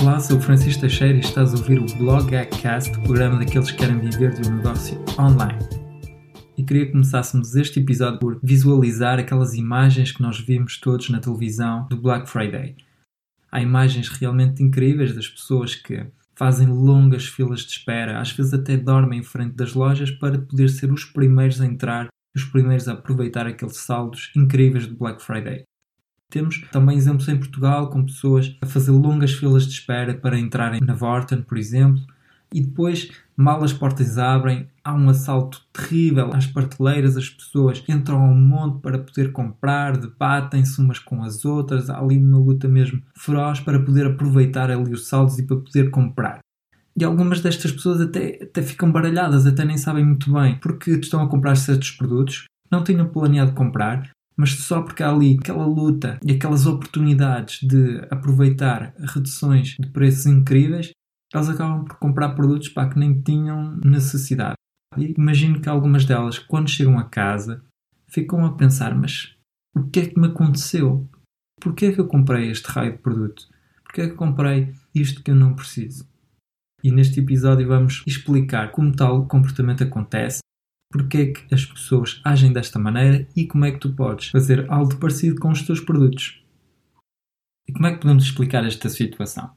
Olá, sou o Francisco Teixeira e estás a ouvir o Blog Hackcast, o programa daqueles que querem viver de um negócio online. E queria que começássemos este episódio por visualizar aquelas imagens que nós vimos todos na televisão do Black Friday. Há imagens realmente incríveis das pessoas que fazem longas filas de espera, às vezes até dormem em frente das lojas para poder ser os primeiros a entrar, os primeiros a aproveitar aqueles saldos incríveis do Black Friday. Temos também exemplos em Portugal com pessoas a fazer longas filas de espera para entrarem na Vorten, por exemplo, e depois, mal as portas abrem, há um assalto terrível às prateleiras, as pessoas entram ao monte para poder comprar, debatem-se umas com as outras, há ali uma luta mesmo feroz para poder aproveitar ali os saldos e para poder comprar. E algumas destas pessoas até, até ficam baralhadas, até nem sabem muito bem porque estão a comprar certos produtos, não tinham planeado comprar, mas só porque há ali aquela luta e aquelas oportunidades de aproveitar reduções de preços incríveis, elas acabam por comprar produtos para que nem tinham necessidade. E imagino que algumas delas, quando chegam a casa, ficam a pensar: mas o que é que me aconteceu? Porquê é que eu comprei este raio de produto? Porquê é que eu comprei isto que eu não preciso? E neste episódio vamos explicar como tal comportamento acontece porque é que as pessoas agem desta maneira e como é que tu podes fazer algo parecido com os teus produtos. E como é que podemos explicar esta situação?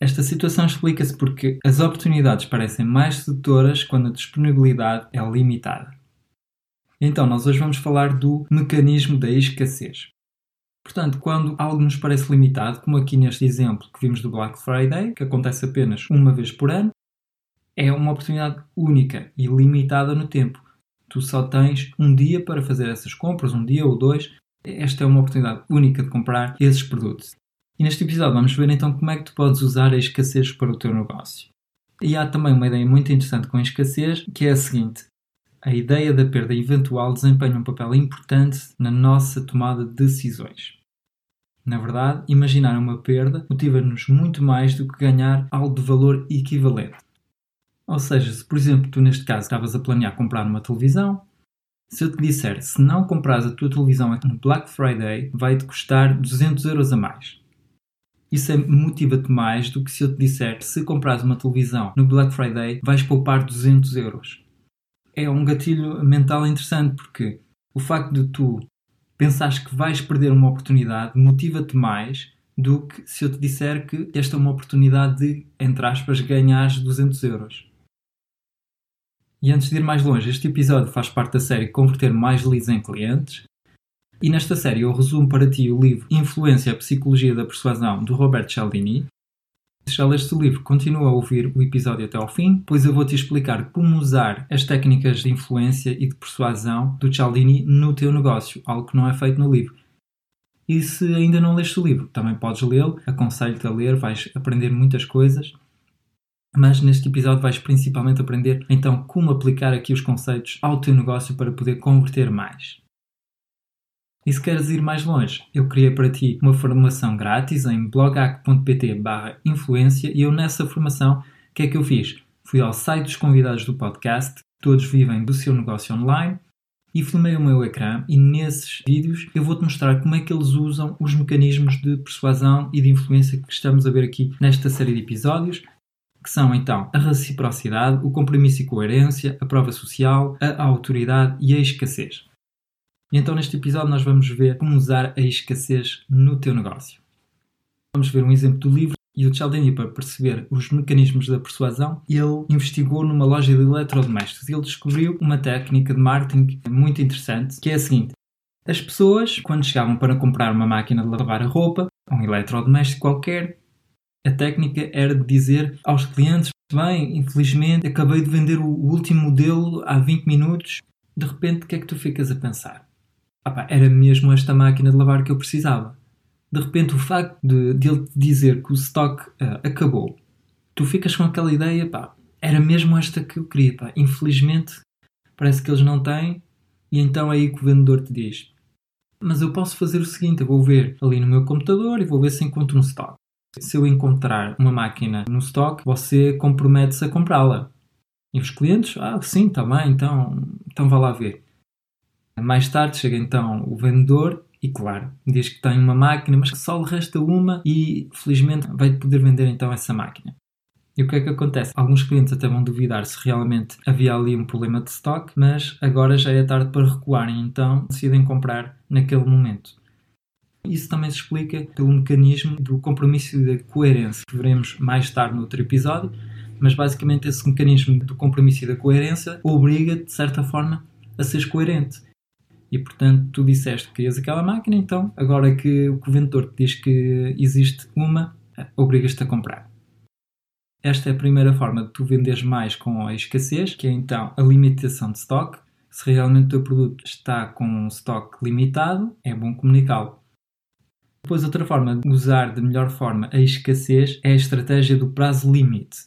Esta situação explica-se porque as oportunidades parecem mais sedutoras quando a disponibilidade é limitada. Então, nós hoje vamos falar do mecanismo da escassez. Portanto, quando algo nos parece limitado, como aqui neste exemplo que vimos do Black Friday, que acontece apenas uma vez por ano, é uma oportunidade única e limitada no tempo. Tu só tens um dia para fazer essas compras, um dia ou dois. Esta é uma oportunidade única de comprar esses produtos. E neste episódio vamos ver então como é que tu podes usar a escassez para o teu negócio. E há também uma ideia muito interessante com a escassez, que é a seguinte: a ideia da perda eventual desempenha um papel importante na nossa tomada de decisões. Na verdade, imaginar uma perda motiva-nos muito mais do que ganhar algo de valor equivalente. Ou seja, se por exemplo tu neste caso estavas a planear comprar uma televisão, se eu te disser se não comprares a tua televisão no Black Friday, vai-te custar 200 euros a mais. Isso é, motiva-te mais do que se eu te disser se comprares uma televisão no Black Friday, vais poupar 200 euros. É um gatilho mental interessante porque o facto de tu pensares que vais perder uma oportunidade motiva-te mais do que se eu te disser que esta é uma oportunidade de, entre aspas, ganhares 200 euros. E antes de ir mais longe, este episódio faz parte da série Converter Mais Leads em Clientes. E nesta série eu resumo para ti o livro Influência a Psicologia da Persuasão, do Robert Cialdini. Se já leste o livro, continua a ouvir o episódio até ao fim, pois eu vou-te explicar como usar as técnicas de influência e de persuasão do Cialdini no teu negócio, algo que não é feito no livro. E se ainda não leste o livro, também podes lê-lo, aconselho-te a ler, vais aprender muitas coisas mas neste episódio vais principalmente aprender então como aplicar aqui os conceitos ao teu negócio para poder converter mais. E se queres ir mais longe, eu criei para ti uma formação grátis em bloghack.pt influência e eu nessa formação, o que é que eu fiz? Fui ao site dos convidados do podcast, todos vivem do seu negócio online, e filmei o meu ecrã e nesses vídeos eu vou-te mostrar como é que eles usam os mecanismos de persuasão e de influência que estamos a ver aqui nesta série de episódios que são então a reciprocidade, o compromisso e coerência, a prova social, a autoridade e a escassez. E então neste episódio nós vamos ver como usar a escassez no teu negócio. Vamos ver um exemplo do livro e o Cialdini, para perceber os mecanismos da persuasão, ele investigou numa loja de eletrodomésticos e ele descobriu uma técnica de marketing muito interessante, que é a seguinte. As pessoas, quando chegavam para comprar uma máquina de lavar a roupa, um eletrodoméstico qualquer, a técnica era de dizer aos clientes: bem, infelizmente acabei de vender o último modelo há 20 minutos. De repente, o que é que tu ficas a pensar? Ah, era mesmo esta máquina de lavar que eu precisava. De repente, o facto de, de ele dizer que o estoque uh, acabou, tu ficas com aquela ideia, pá, era mesmo esta que eu queria, pá. Infelizmente, parece que eles não têm, e então é aí que o vendedor te diz: Mas eu posso fazer o seguinte: eu vou ver ali no meu computador e vou ver se encontro um estoque. Se eu encontrar uma máquina no stock, você compromete-se a comprá-la. E os clientes, ah, sim, está bem, então, então vá lá ver. Mais tarde chega então o vendedor E claro, diz que tem uma máquina, mas que só lhe resta uma e felizmente vai poder vender então essa máquina. E o que é que acontece? Alguns clientes até vão duvidar se realmente havia ali um problema de stock, mas agora já é tarde para recuarem, então decidem comprar naquele momento. Isso também se explica pelo mecanismo do compromisso e da coerência, que veremos mais tarde no outro episódio, mas basicamente esse mecanismo do compromisso e da coerência obriga, de certa forma, a seres coerente. E portanto, tu disseste que querias aquela máquina, então agora que o vendedor te diz que existe uma, obrigas-te a comprar. Esta é a primeira forma de tu venderes mais com a escassez, que é então a limitação de stock. Se realmente o teu produto está com um stock limitado, é bom comunicá-lo. Depois, outra forma de usar de melhor forma a escassez é a estratégia do prazo limite,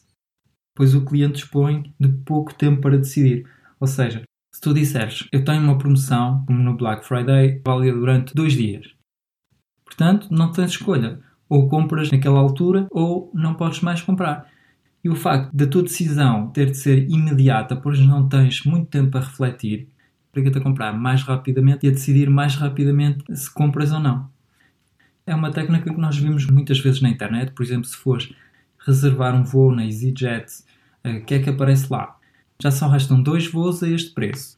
pois o cliente dispõe de pouco tempo para decidir. Ou seja, se tu disseres eu tenho uma promoção, como no Black Friday, válida durante dois dias, portanto não tens escolha. Ou compras naquela altura ou não podes mais comprar. E o facto da tua decisão ter de ser imediata, pois não tens muito tempo para refletir, obriga-te a comprar mais rapidamente e a decidir mais rapidamente se compras ou não. É uma técnica que nós vimos muitas vezes na internet, por exemplo, se fores reservar um voo na EasyJet, eh, o que é que aparece lá? Já só restam dois voos a este preço.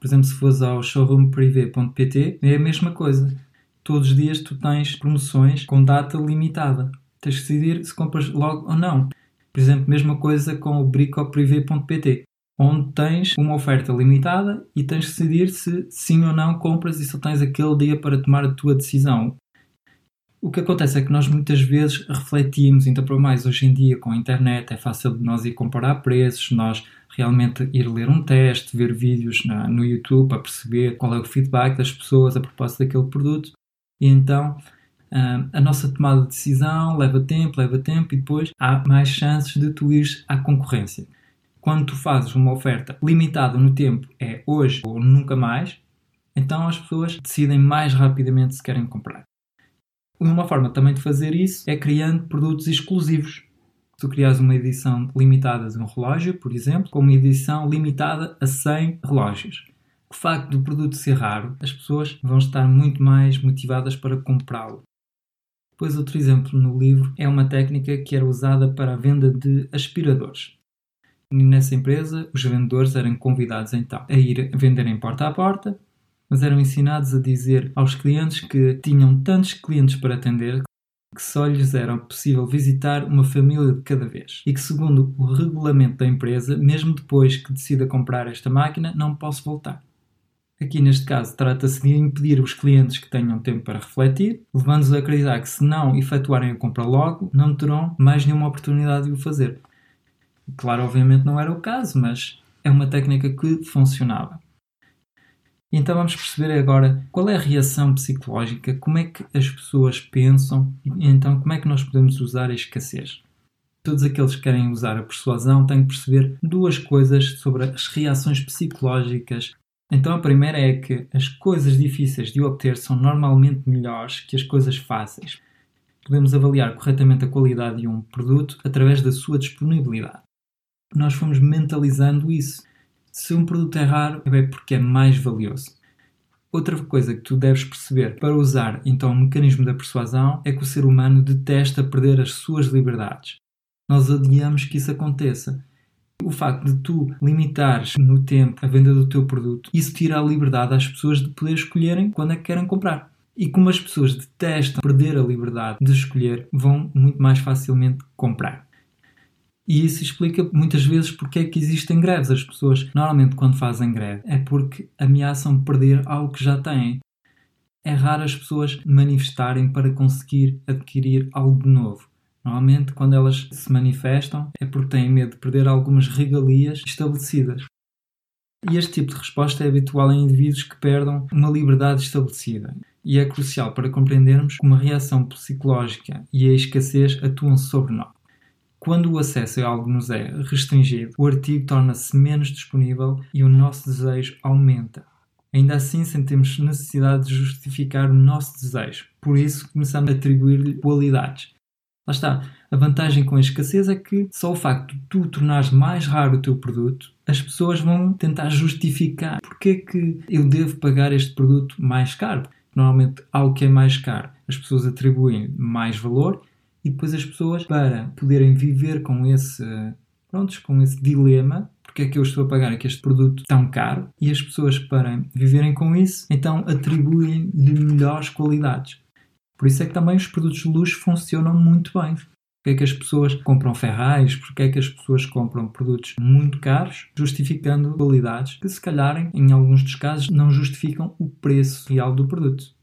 Por exemplo, se fores ao showroomprivé.pt, é a mesma coisa. Todos os dias tu tens promoções com data limitada. Tens de decidir se compras logo ou não. Por exemplo, mesma coisa com o bricoprivé.pt, onde tens uma oferta limitada e tens de decidir se sim ou não compras e só tens aquele dia para tomar a tua decisão. O que acontece é que nós muitas vezes refletimos, então para mais hoje em dia com a internet é fácil de nós ir comparar preços, nós realmente ir ler um teste, ver vídeos na, no YouTube para perceber qual é o feedback das pessoas a propósito daquele produto e então uh, a nossa tomada de decisão leva tempo, leva tempo e depois há mais chances de tu ires à concorrência. Quando tu fazes uma oferta limitada no tempo, é hoje ou nunca mais, então as pessoas decidem mais rapidamente se querem comprar. Uma forma também de fazer isso é criando produtos exclusivos. Tu criares uma edição limitada de um relógio, por exemplo, com uma edição limitada a 100 relógios. O facto do produto ser raro, as pessoas vão estar muito mais motivadas para comprá-lo. Depois, outro exemplo no livro é uma técnica que era usada para a venda de aspiradores. E nessa empresa, os vendedores eram convidados então a ir vender em porta a porta mas eram ensinados a dizer aos clientes que tinham tantos clientes para atender que só lhes era possível visitar uma família de cada vez e que, segundo o regulamento da empresa, mesmo depois que decida comprar esta máquina, não posso voltar. Aqui neste caso trata-se de impedir os clientes que tenham tempo para refletir, levando-os a acreditar que se não efetuarem a compra logo, não terão mais nenhuma oportunidade de o fazer. Claro, obviamente não era o caso, mas é uma técnica que funcionava. Então vamos perceber agora qual é a reação psicológica, como é que as pessoas pensam e então como é que nós podemos usar a escassez. Todos aqueles que querem usar a persuasão têm que perceber duas coisas sobre as reações psicológicas. Então a primeira é que as coisas difíceis de obter são normalmente melhores que as coisas fáceis. Podemos avaliar corretamente a qualidade de um produto através da sua disponibilidade. Nós fomos mentalizando isso se um produto é raro, é porque é mais valioso. Outra coisa que tu deves perceber para usar então o mecanismo da persuasão é que o ser humano detesta perder as suas liberdades. Nós odiamos que isso aconteça. O facto de tu limitares no tempo a venda do teu produto, isso tira a liberdade às pessoas de poder escolherem quando é que querem comprar. E como as pessoas detestam perder a liberdade de escolher, vão muito mais facilmente comprar. E isso explica muitas vezes porque é que existem greves. As pessoas, normalmente, quando fazem greve, é porque ameaçam perder algo que já têm. É raro as pessoas manifestarem para conseguir adquirir algo de novo. Normalmente, quando elas se manifestam, é porque têm medo de perder algumas regalias estabelecidas. E este tipo de resposta é habitual em indivíduos que perdam uma liberdade estabelecida. E é crucial para compreendermos como a reação psicológica e a escassez atuam sobre nós. Quando o acesso a algo nos é restringido, o artigo torna-se menos disponível e o nosso desejo aumenta. Ainda assim, sentimos necessidade de justificar o nosso desejo, por isso começamos a atribuir-lhe qualidades. Lá está. A vantagem com a escassez é que só o facto de tu tornares mais raro o teu produto, as pessoas vão tentar justificar porque é que eu devo pagar este produto mais caro. Normalmente, algo que é mais caro, as pessoas atribuem mais valor e depois as pessoas, para poderem viver com esse, prontos, com esse dilema, porque é que eu estou a pagar aqui este produto tão caro, e as pessoas, para viverem com isso, então atribuem-lhe melhores qualidades. Por isso é que também os produtos de luxo funcionam muito bem. Porque é que as pessoas compram Ferraris? Porque é que as pessoas compram produtos muito caros, justificando qualidades que, se calhar, em alguns dos casos, não justificam o preço real do produto.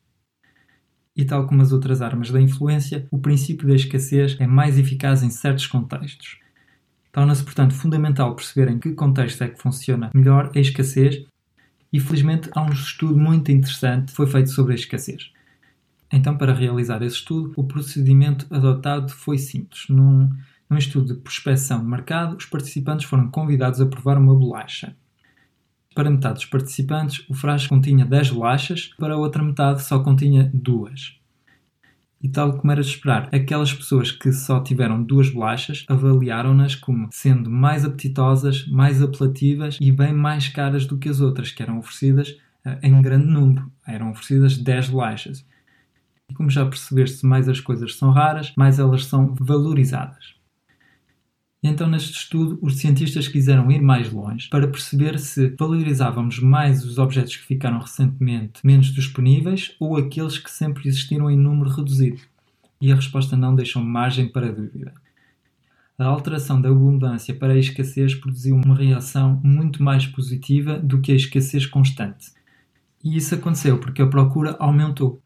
E tal como as outras armas da influência, o princípio da escassez é mais eficaz em certos contextos. Torna-se, portanto, fundamental perceber em que contexto é que funciona melhor a escassez e, felizmente, há um estudo muito interessante que foi feito sobre a escassez. Então, para realizar esse estudo, o procedimento adotado foi simples. Num, num estudo de prospecção de mercado, os participantes foram convidados a provar uma bolacha. Para metade dos participantes, o frasco continha 10 bolachas, para a outra metade só continha duas. E tal como era de esperar, aquelas pessoas que só tiveram duas bolachas avaliaram-nas como sendo mais apetitosas, mais apelativas e bem mais caras do que as outras, que eram oferecidas uh, em grande número. Eram oferecidas 10 bolachas. E como já percebeste, mais as coisas são raras, mais elas são valorizadas. Então, neste estudo, os cientistas quiseram ir mais longe para perceber se valorizávamos mais os objetos que ficaram recentemente menos disponíveis ou aqueles que sempre existiram em número reduzido. E a resposta não deixou margem para dúvida. A alteração da abundância para a escassez produziu uma reação muito mais positiva do que a escassez constante. E isso aconteceu porque a procura aumentou.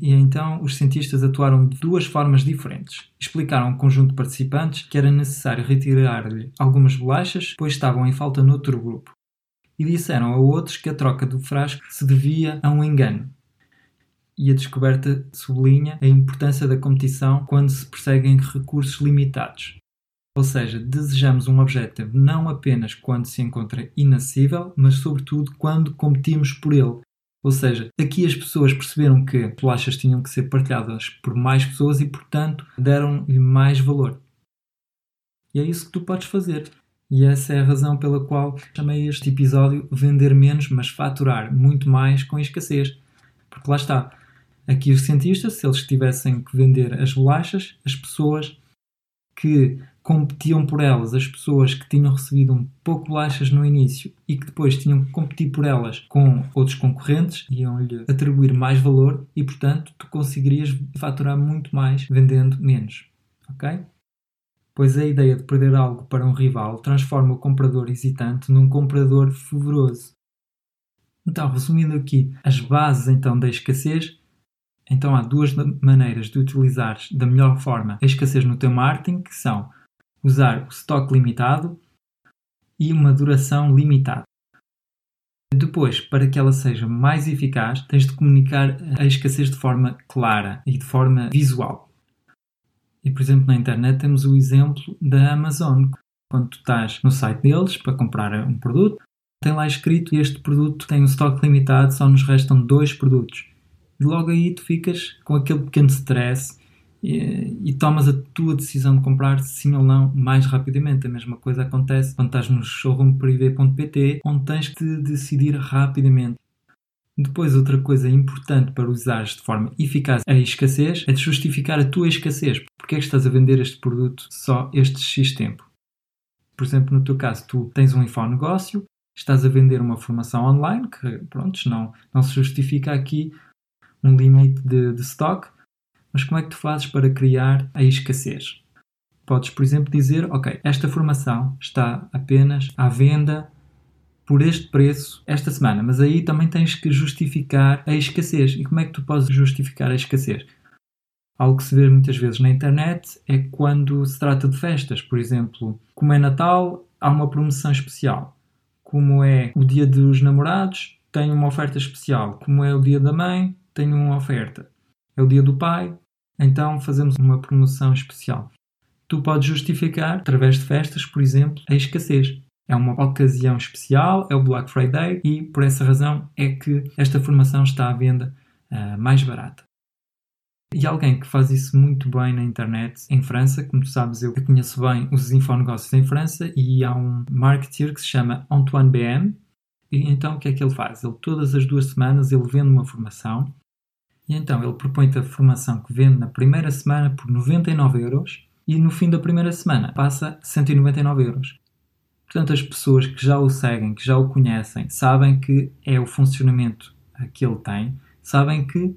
E então os cientistas atuaram de duas formas diferentes. Explicaram ao conjunto de participantes que era necessário retirar-lhe algumas bolachas, pois estavam em falta noutro grupo. E disseram a outros que a troca do frasco se devia a um engano. E a descoberta sublinha a importância da competição quando se perseguem recursos limitados. Ou seja, desejamos um objetivo não apenas quando se encontra inacessível, mas sobretudo quando competimos por ele, ou seja, aqui as pessoas perceberam que bolachas tinham que ser partilhadas por mais pessoas e, portanto, deram-lhe mais valor. E é isso que tu podes fazer. E essa é a razão pela qual chamei este episódio Vender Menos, mas Faturar Muito Mais com Escassez. Porque lá está. Aqui os cientistas, se eles tivessem que vender as bolachas, as pessoas que competiam por elas as pessoas que tinham recebido um pouco bolachas no início e que depois tinham que competir por elas com outros concorrentes, iam-lhe atribuir mais valor e, portanto, tu conseguirias faturar muito mais vendendo menos. Ok? Pois a ideia de perder algo para um rival transforma o comprador hesitante num comprador fervoroso. Então, resumindo aqui as bases então da escassez, então há duas maneiras de utilizar da melhor forma a escassez no teu marketing, que são usar o estoque limitado e uma duração limitada. Depois, para que ela seja mais eficaz, tens de comunicar a escassez de forma clara e de forma visual. E, por exemplo, na internet temos o exemplo da Amazon. Quando tu estás no site deles para comprar um produto, tem lá escrito este produto tem um estoque limitado, só nos restam dois produtos. E logo aí tu ficas com aquele pequeno stress e, e, tomas a tua decisão de comprar sim ou não mais rapidamente. A mesma coisa acontece quando estás no showroomprivé.pt, onde tens de decidir rapidamente. Depois, outra coisa importante para usares de forma eficaz a escassez é de justificar a tua escassez. Porque é que estás a vender este produto só este X tempo? Por exemplo, no teu caso, tu tens um info-negócio, estás a vender uma formação online, que, pronto, não, não se justifica aqui um limite de, de stock, mas como é que tu fazes para criar a escassez? Podes, por exemplo, dizer: Ok, esta formação está apenas à venda por este preço esta semana, mas aí também tens que justificar a escassez. E como é que tu podes justificar a escassez? Algo que se vê muitas vezes na internet é quando se trata de festas, por exemplo, como é Natal, há uma promoção especial. Como é o dia dos namorados, tem uma oferta especial. Como é o dia da mãe, tem uma oferta é o dia do pai, então fazemos uma promoção especial. Tu podes justificar, através de festas, por exemplo, a escassez. É uma ocasião especial, é o Black Friday e por essa razão é que esta formação está à venda uh, mais barata. E alguém que faz isso muito bem na internet, em França, como tu sabes, eu conheço bem os infonegócios em França e há um marketer que se chama Antoine BM. E então o que é que ele faz? Ele todas as duas semanas ele vende uma formação E então ele propõe-te a formação que vende na primeira semana por 99 euros e no fim da primeira semana passa 199 euros. Portanto, as pessoas que já o seguem, que já o conhecem, sabem que é o funcionamento que ele tem, sabem que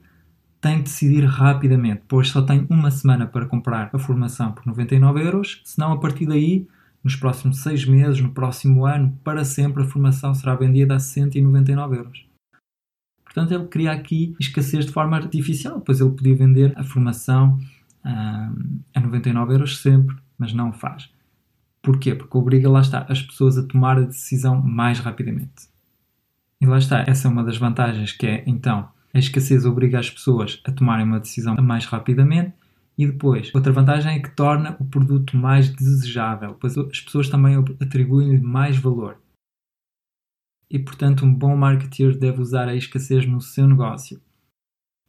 tem de decidir rapidamente, pois só tem uma semana para comprar a formação por 99 euros, senão a partir daí, nos próximos seis meses, no próximo ano, para sempre a formação será vendida a 199 euros. Portanto, ele cria aqui escassez de forma artificial, pois ele podia vender a formação hum, a 99 euros sempre, mas não o faz. Porquê? Porque obriga, lá está, as pessoas a tomar a decisão mais rapidamente. E lá está, essa é uma das vantagens que é, então, a escassez obriga as pessoas a tomarem uma decisão mais rapidamente e depois, outra vantagem é que torna o produto mais desejável, pois as pessoas também atribuem-lhe mais valor. E portanto, um bom marketeer deve usar a escassez no seu negócio.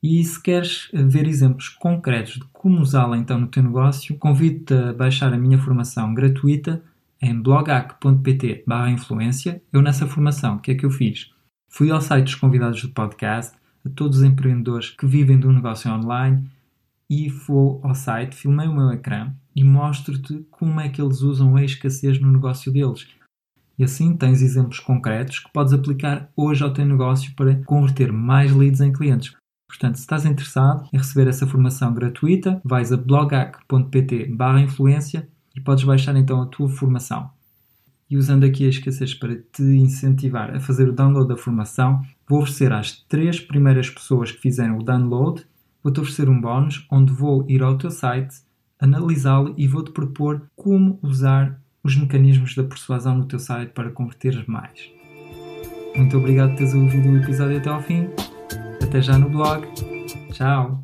E se queres ver exemplos concretos de como usá-la então no teu negócio, convido-te a baixar a minha formação gratuita em blogac.pt influência. Eu nessa formação, o que é que eu fiz? Fui ao site dos convidados do podcast, a todos os empreendedores que vivem de um negócio online e vou ao site, filmei o meu ecrã e mostro-te como é que eles usam a escassez no negócio deles. E assim tens exemplos concretos que podes aplicar hoje ao teu negócio para converter mais leads em clientes. Portanto, se estás interessado em receber essa formação gratuita, vais a blogac.pt influência e podes baixar então a tua formação. E usando aqui a escassez para te incentivar a fazer o download da formação, vou oferecer às três primeiras pessoas que fizerem o download, vou-te oferecer um bónus onde vou ir ao teu site, analisá-lo e vou-te propor como usar os mecanismos da persuasão no teu site para converteres mais. Muito obrigado por teres ouvido o episódio até ao fim. Até já no blog. Tchau!